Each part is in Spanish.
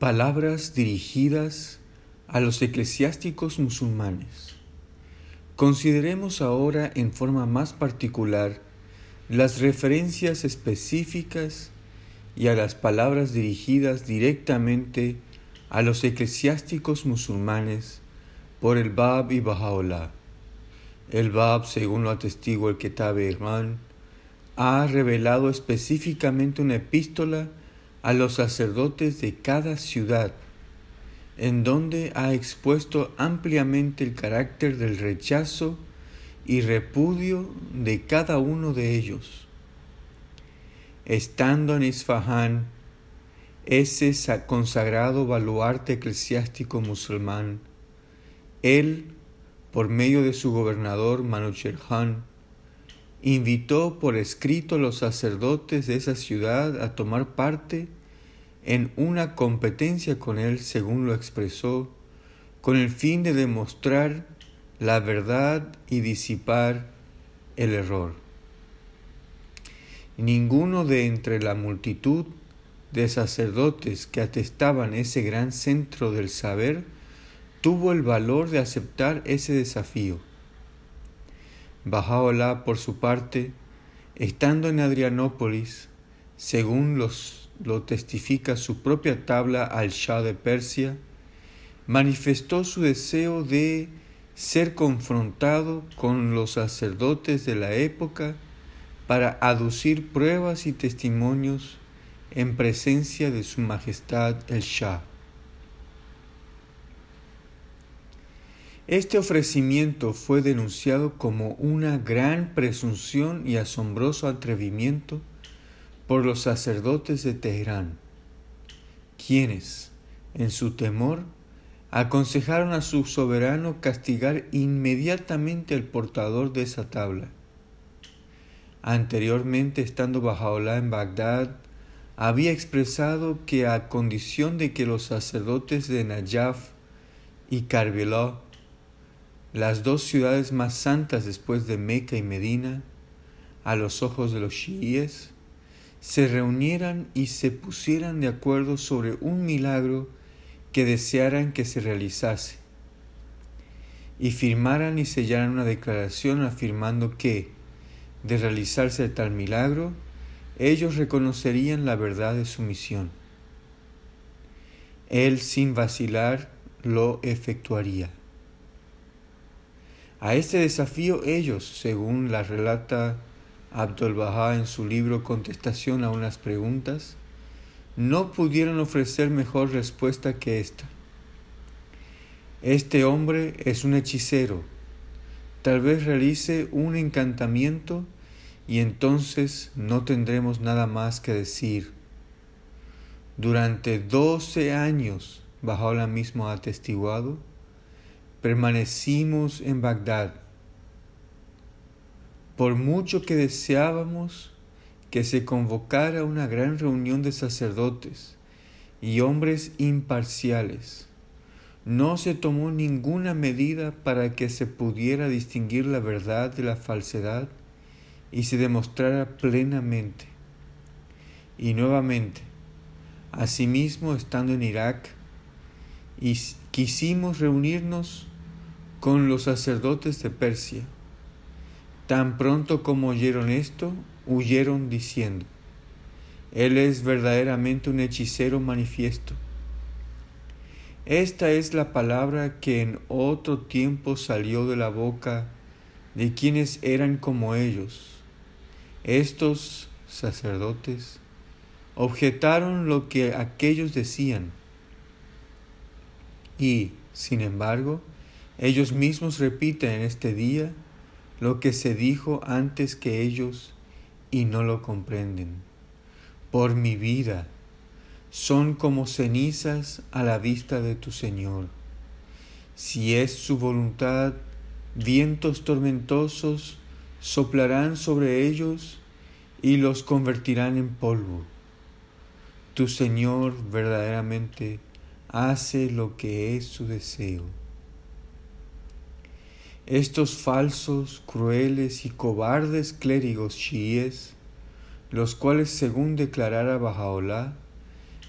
Palabras dirigidas a los eclesiásticos musulmanes. Consideremos ahora en forma más particular las referencias específicas y a las palabras dirigidas directamente a los eclesiásticos musulmanes por el Bab y Baha'u'llah. El Bab, según lo atestigua el Kitab Irman, ha revelado específicamente una epístola a los sacerdotes de cada ciudad, en donde ha expuesto ampliamente el carácter del rechazo y repudio de cada uno de ellos. Estando en Isfahán, ese consagrado baluarte eclesiástico musulmán, él, por medio de su gobernador Manucherhan, invitó por escrito a los sacerdotes de esa ciudad a tomar parte en una competencia con él, según lo expresó, con el fin de demostrar la verdad y disipar el error. Ninguno de entre la multitud de sacerdotes que atestaban ese gran centro del saber tuvo el valor de aceptar ese desafío. Bajaola, por su parte, estando en Adrianópolis, según los, lo testifica su propia tabla al Shah de Persia, manifestó su deseo de ser confrontado con los sacerdotes de la época para aducir pruebas y testimonios en presencia de su Majestad el Shah. Este ofrecimiento fue denunciado como una gran presunción y asombroso atrevimiento por los sacerdotes de Teherán, quienes, en su temor, aconsejaron a su soberano castigar inmediatamente al portador de esa tabla. Anteriormente, estando Bajaola en Bagdad, había expresado que a condición de que los sacerdotes de Najaf y Karbala las dos ciudades más santas después de Meca y Medina, a los ojos de los chiíes, se reunieran y se pusieran de acuerdo sobre un milagro que desearan que se realizase, y firmaran y sellaran una declaración afirmando que, de realizarse tal milagro, ellos reconocerían la verdad de su misión. Él, sin vacilar, lo efectuaría. A este desafío ellos, según la relata Abdul Baha en su libro Contestación a unas preguntas, no pudieron ofrecer mejor respuesta que esta. Este hombre es un hechicero. Tal vez realice un encantamiento y entonces no tendremos nada más que decir. Durante doce años, bajo la misma atestiguado, permanecimos en Bagdad. Por mucho que deseábamos que se convocara una gran reunión de sacerdotes y hombres imparciales, no se tomó ninguna medida para que se pudiera distinguir la verdad de la falsedad y se demostrara plenamente. Y nuevamente, asimismo estando en Irak, y quisimos reunirnos con los sacerdotes de Persia. Tan pronto como oyeron esto, huyeron diciendo, Él es verdaderamente un hechicero manifiesto. Esta es la palabra que en otro tiempo salió de la boca de quienes eran como ellos. Estos sacerdotes objetaron lo que aquellos decían y, sin embargo, ellos mismos repiten en este día lo que se dijo antes que ellos y no lo comprenden. Por mi vida, son como cenizas a la vista de tu Señor. Si es su voluntad, vientos tormentosos soplarán sobre ellos y los convertirán en polvo. Tu Señor verdaderamente hace lo que es su deseo. Estos falsos, crueles y cobardes clérigos chiíes, los cuales según declarara Bajaolá,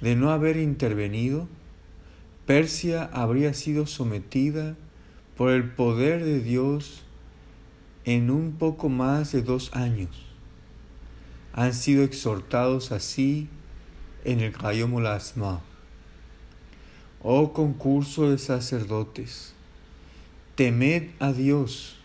de no haber intervenido, Persia habría sido sometida por el poder de Dios en un poco más de dos años. Han sido exhortados así en el Gayom Asma. Oh concurso de sacerdotes, temed a Dios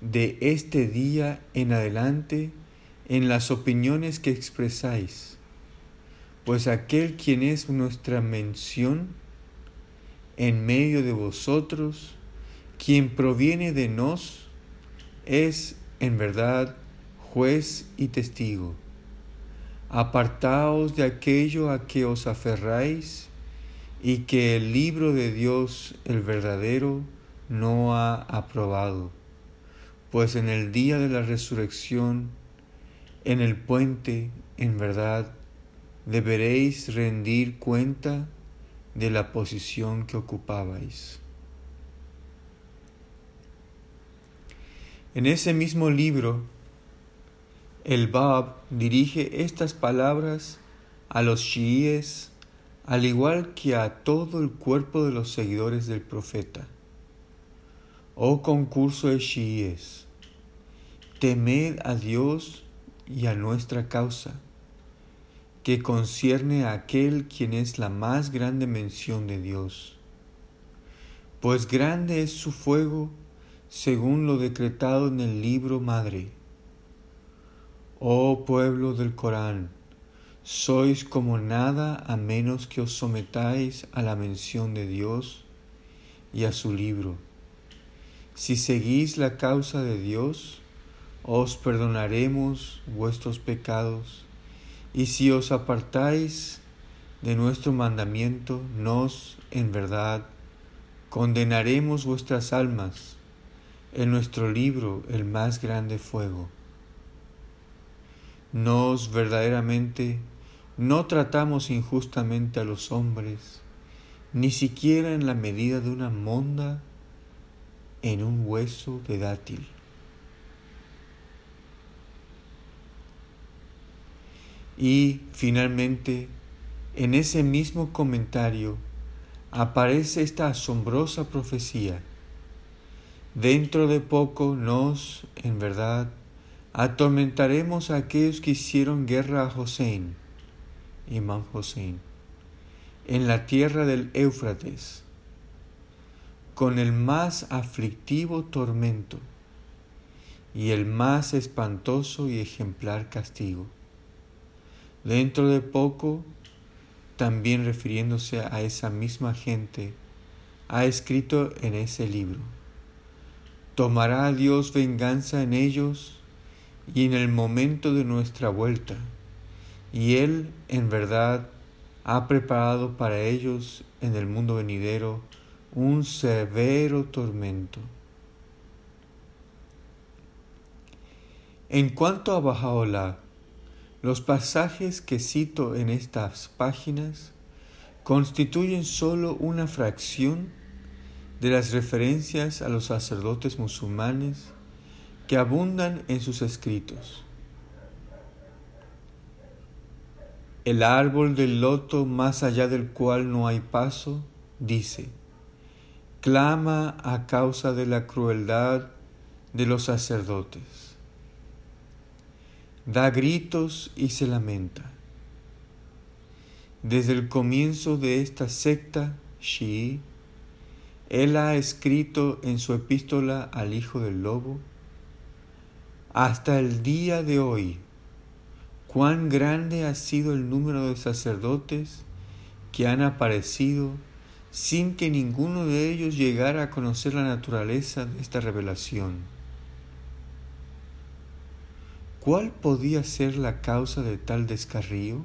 de este día en adelante en las opiniones que expresáis, pues aquel quien es nuestra mención en medio de vosotros, quien proviene de nos, es en verdad juez y testigo. Apartaos de aquello a que os aferráis y que el libro de Dios, el verdadero, no ha aprobado. Pues en el día de la resurrección, en el puente, en verdad, deberéis rendir cuenta de la posición que ocupabais. En ese mismo libro, el Bab dirige estas palabras a los chiíes, al igual que a todo el cuerpo de los seguidores del profeta. Oh concurso de chiíes, temed a Dios y a nuestra causa, que concierne a aquel quien es la más grande mención de Dios. Pues grande es su fuego según lo decretado en el libro madre. Oh pueblo del Corán, sois como nada a menos que os sometáis a la mención de Dios y a su libro. Si seguís la causa de Dios, os perdonaremos vuestros pecados, y si os apartáis de nuestro mandamiento, nos, en verdad, condenaremos vuestras almas en nuestro libro el más grande fuego. Nos verdaderamente no tratamos injustamente a los hombres, ni siquiera en la medida de una monda en un hueso de dátil. Y finalmente, en ese mismo comentario aparece esta asombrosa profecía. Dentro de poco nos, en verdad, atormentaremos a aquellos que hicieron guerra a Hossein, Imam Hossein, en la tierra del Éufrates, con el más aflictivo tormento y el más espantoso y ejemplar castigo. Dentro de poco, también refiriéndose a esa misma gente, ha escrito en ese libro, tomará Dios venganza en ellos y en el momento de nuestra vuelta, y Él en verdad ha preparado para ellos en el mundo venidero un severo tormento. En cuanto a Bajaola, los pasajes que cito en estas páginas constituyen sólo una fracción de las referencias a los sacerdotes musulmanes que abundan en sus escritos. El árbol del loto más allá del cual no hay paso, dice, clama a causa de la crueldad de los sacerdotes da gritos y se lamenta. Desde el comienzo de esta secta Shi, él ha escrito en su epístola al Hijo del Lobo, hasta el día de hoy, cuán grande ha sido el número de sacerdotes que han aparecido sin que ninguno de ellos llegara a conocer la naturaleza de esta revelación ¿Cuál podía ser la causa de tal descarrío?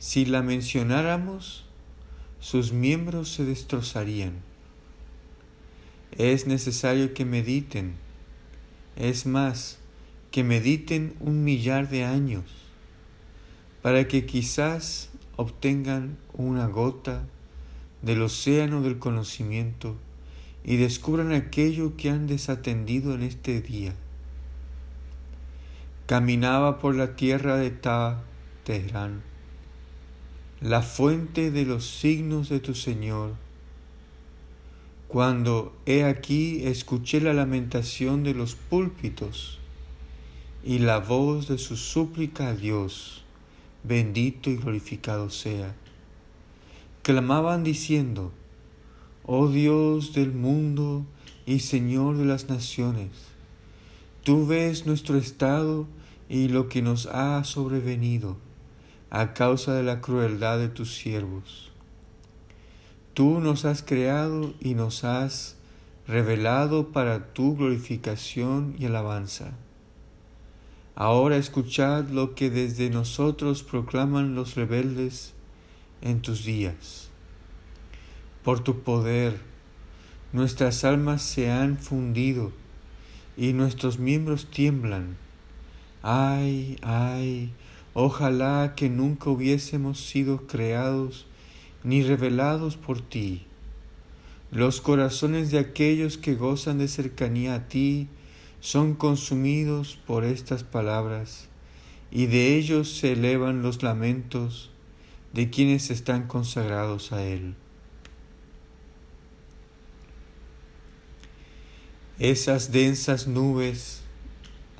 Si la mencionáramos, sus miembros se destrozarían. Es necesario que mediten, es más, que mediten un millar de años, para que quizás obtengan una gota del océano del conocimiento y descubran aquello que han desatendido en este día caminaba por la tierra de Ta, Teherán, la fuente de los signos de tu Señor. Cuando he aquí escuché la lamentación de los púlpitos y la voz de su súplica a Dios, bendito y glorificado sea. Clamaban diciendo, Oh Dios del mundo y Señor de las naciones, tú ves nuestro estado y lo que nos ha sobrevenido a causa de la crueldad de tus siervos. Tú nos has creado y nos has revelado para tu glorificación y alabanza. Ahora escuchad lo que desde nosotros proclaman los rebeldes en tus días. Por tu poder, nuestras almas se han fundido y nuestros miembros tiemblan. Ay, ay, Ojalá que nunca hubiésemos sido creados ni revelados por ti. Los corazones de aquellos que gozan de cercanía a ti son consumidos por estas palabras, y de ellos se elevan los lamentos de quienes están consagrados a Él. Esas densas nubes,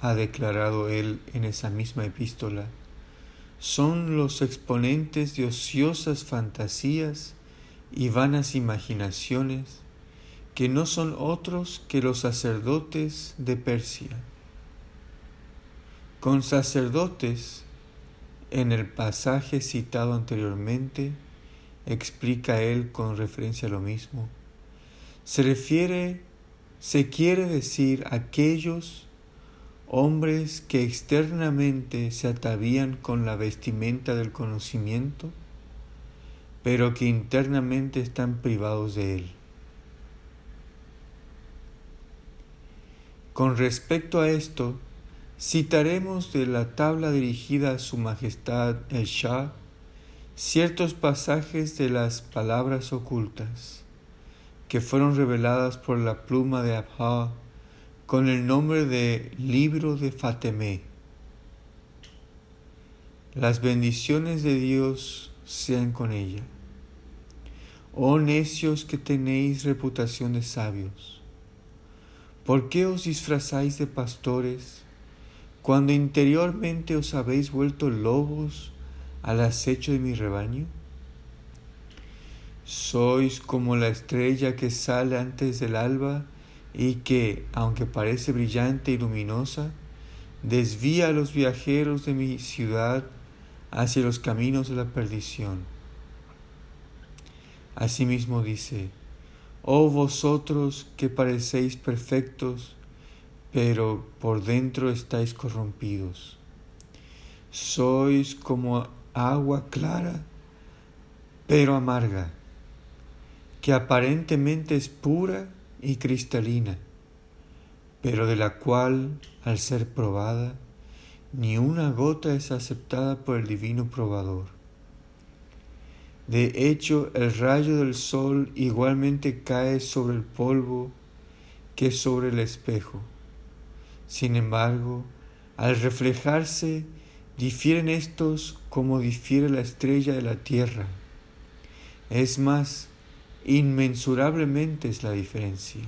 ha declarado Él en esa misma epístola, son los exponentes de ociosas fantasías y vanas imaginaciones que no son otros que los sacerdotes de Persia. Con sacerdotes, en el pasaje citado anteriormente, explica él con referencia a lo mismo, se refiere, se quiere decir aquellos hombres que externamente se atavían con la vestimenta del conocimiento, pero que internamente están privados de él. Con respecto a esto, citaremos de la tabla dirigida a Su Majestad el Shah ciertos pasajes de las palabras ocultas que fueron reveladas por la pluma de Abha con el nombre de Libro de Fatemé. Las bendiciones de Dios sean con ella. Oh necios que tenéis reputación de sabios, ¿por qué os disfrazáis de pastores cuando interiormente os habéis vuelto lobos al acecho de mi rebaño? Sois como la estrella que sale antes del alba y que, aunque parece brillante y luminosa, desvía a los viajeros de mi ciudad hacia los caminos de la perdición. Asimismo dice, Oh vosotros que parecéis perfectos, pero por dentro estáis corrompidos. Sois como agua clara, pero amarga, que aparentemente es pura y cristalina, pero de la cual, al ser probada, ni una gota es aceptada por el divino probador. De hecho, el rayo del sol igualmente cae sobre el polvo que sobre el espejo. Sin embargo, al reflejarse, difieren estos como difiere la estrella de la tierra. Es más, Inmensurablemente es la diferencia.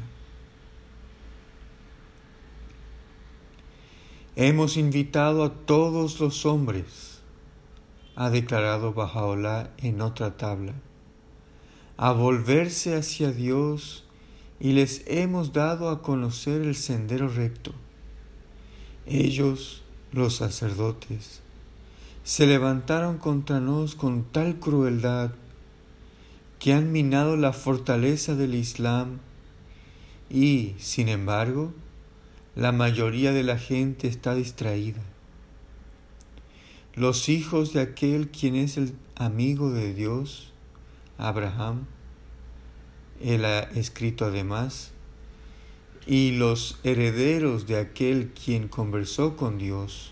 Hemos invitado a todos los hombres, ha declarado Bajaola en otra tabla, a volverse hacia Dios y les hemos dado a conocer el sendero recto. Ellos, los sacerdotes, se levantaron contra nos con tal crueldad que han minado la fortaleza del Islam y, sin embargo, la mayoría de la gente está distraída. Los hijos de aquel quien es el amigo de Dios, Abraham, él ha escrito además, y los herederos de aquel quien conversó con Dios,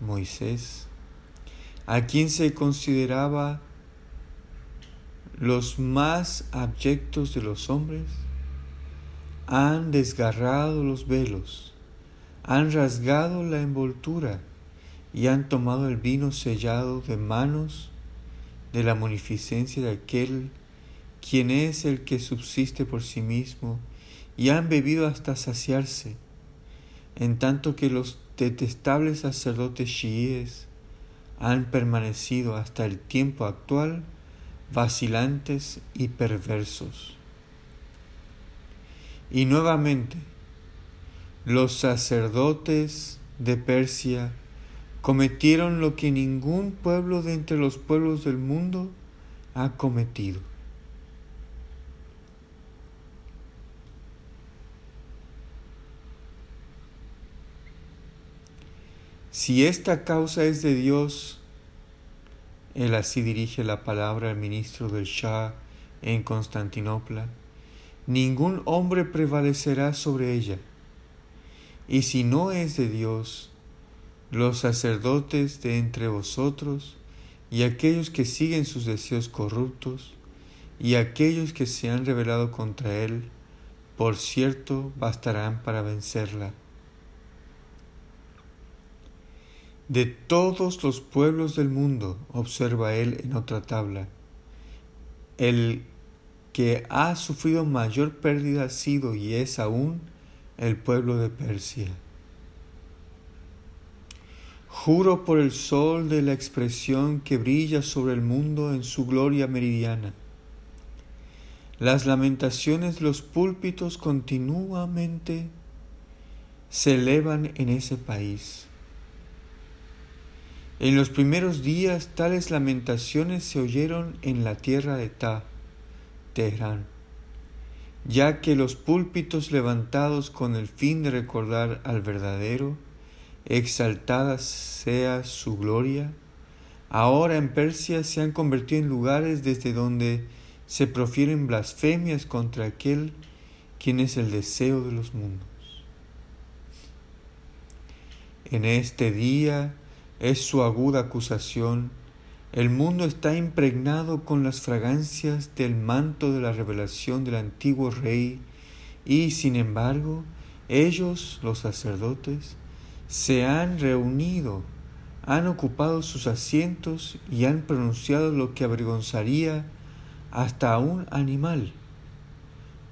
Moisés, a quien se consideraba los más abyectos de los hombres han desgarrado los velos, han rasgado la envoltura y han tomado el vino sellado de manos de la munificencia de aquel quien es el que subsiste por sí mismo, y han bebido hasta saciarse, en tanto que los detestables sacerdotes chiíes han permanecido hasta el tiempo actual vacilantes y perversos. Y nuevamente, los sacerdotes de Persia cometieron lo que ningún pueblo de entre los pueblos del mundo ha cometido. Si esta causa es de Dios, él así dirige la palabra al ministro del Shah en Constantinopla, ningún hombre prevalecerá sobre ella. Y si no es de Dios, los sacerdotes de entre vosotros y aquellos que siguen sus deseos corruptos y aquellos que se han rebelado contra él, por cierto, bastarán para vencerla. De todos los pueblos del mundo, observa él en otra tabla, el que ha sufrido mayor pérdida ha sido y es aún el pueblo de Persia. Juro por el sol de la expresión que brilla sobre el mundo en su gloria meridiana. Las lamentaciones los púlpitos continuamente se elevan en ese país. En los primeros días tales lamentaciones se oyeron en la tierra de Ta, Teherán, ya que los púlpitos levantados con el fin de recordar al verdadero, exaltada sea su gloria, ahora en Persia se han convertido en lugares desde donde se profieren blasfemias contra aquel quien es el deseo de los mundos. En este día, es su aguda acusación, el mundo está impregnado con las fragancias del manto de la revelación del antiguo rey y, sin embargo, ellos, los sacerdotes, se han reunido, han ocupado sus asientos y han pronunciado lo que avergonzaría hasta a un animal,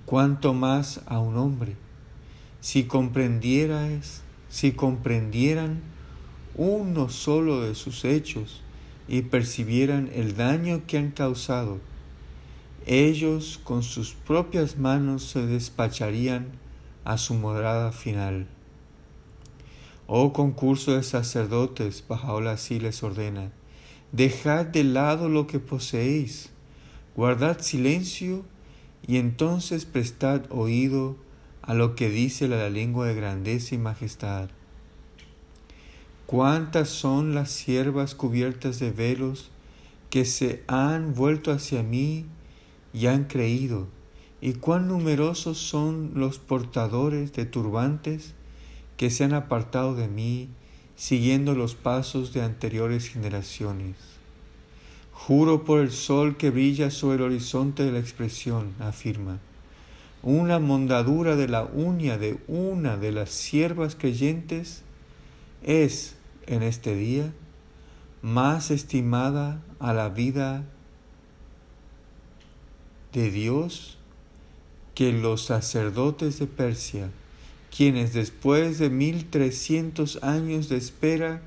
cuanto más a un hombre. Si comprendieras, si comprendieran uno solo de sus hechos y percibieran el daño que han causado, ellos con sus propias manos se despacharían a su morada final. Oh concurso de sacerdotes, Bajaola así les ordena, dejad de lado lo que poseéis, guardad silencio y entonces prestad oído a lo que dice la lengua de grandeza y majestad. Cuántas son las siervas cubiertas de velos que se han vuelto hacia mí y han creído, y cuán numerosos son los portadores de turbantes que se han apartado de mí, siguiendo los pasos de anteriores generaciones. Juro por el sol que brilla sobre el horizonte de la expresión, afirma, una mondadura de la uña de una de las siervas creyentes es en este día más estimada a la vida de Dios que los sacerdotes de Persia, quienes después de mil trescientos años de espera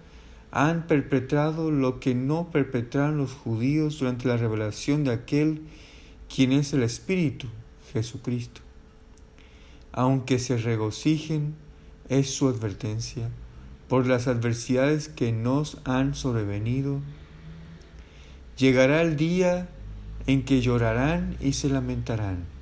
han perpetrado lo que no perpetraron los judíos durante la revelación de aquel quien es el Espíritu, Jesucristo. Aunque se regocijen, es su advertencia por las adversidades que nos han sobrevenido. Llegará el día en que llorarán y se lamentarán